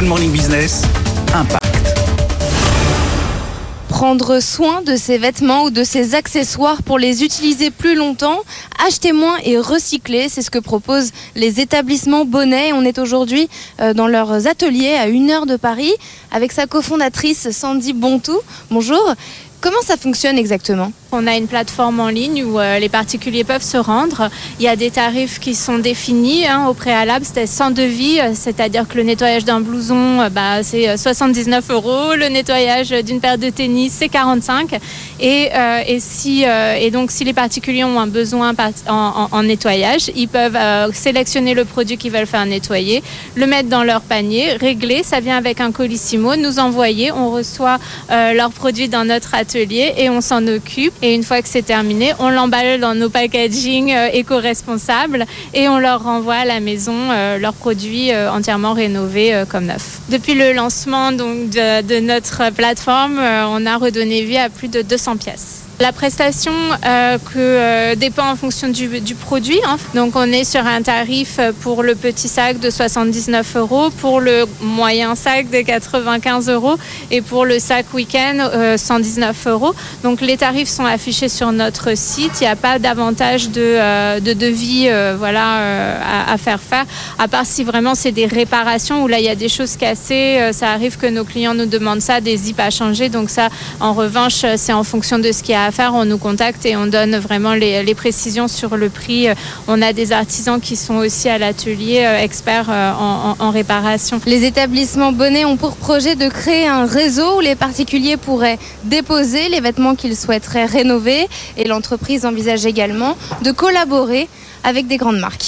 Good Morning Business, Impact. Prendre soin de ses vêtements ou de ses accessoires pour les utiliser plus longtemps, acheter moins et recycler, c'est ce que proposent les établissements Bonnet. On est aujourd'hui euh, dans leurs ateliers à une heure de Paris avec sa cofondatrice Sandy Bontou. Bonjour. Comment ça fonctionne exactement On a une plateforme en ligne où euh, les particuliers peuvent se rendre. Il y a des tarifs qui sont définis hein, au préalable. C'était sans devis, euh, c'est-à-dire que le nettoyage d'un blouson, euh, bah, c'est 79 euros. Le nettoyage d'une paire de tennis, c'est 45. Et, donc, si les particuliers ont un besoin en, nettoyage, ils peuvent sélectionner le produit qu'ils veulent faire nettoyer, le mettre dans leur panier, régler. Ça vient avec un colissimo, nous envoyer. On reçoit leurs produits dans notre atelier et on s'en occupe. Et une fois que c'est terminé, on l'emballe dans nos packaging euh, éco-responsables et on leur renvoie à la maison euh, leurs produits euh, entièrement rénovés comme neufs. Depuis le lancement donc, de notre plateforme, on a redonné vie à plus de 200 pièces. La prestation euh, que, euh, dépend en fonction du, du produit. Hein. Donc on est sur un tarif pour le petit sac de 79 euros, pour le moyen sac de 95 euros et pour le sac week-end euh, 119 euros. Donc les tarifs sont affichés sur notre site. Il n'y a pas d'avantage de, euh, de devis euh, voilà, euh, à, à, faire faire, à part si vraiment c'est des réparations où là il y a des choses cassées. ça arrive que nos clients nous demandent ça, des zips à changer. Donc ça, en revanche, c'est en fonction de ce qu'il y a on nous contacte et on donne vraiment les, précisions sur le prix. On a des artisans qui sont aussi à l'atelier euh, experts en, en, réparation. Les établissements Bonnet ont pour projet de créer un réseau où les particuliers pourraient déposer les vêtements qu'ils souhaiteraient rénover et l'entreprise envisage également de collaborer avec des grandes marques.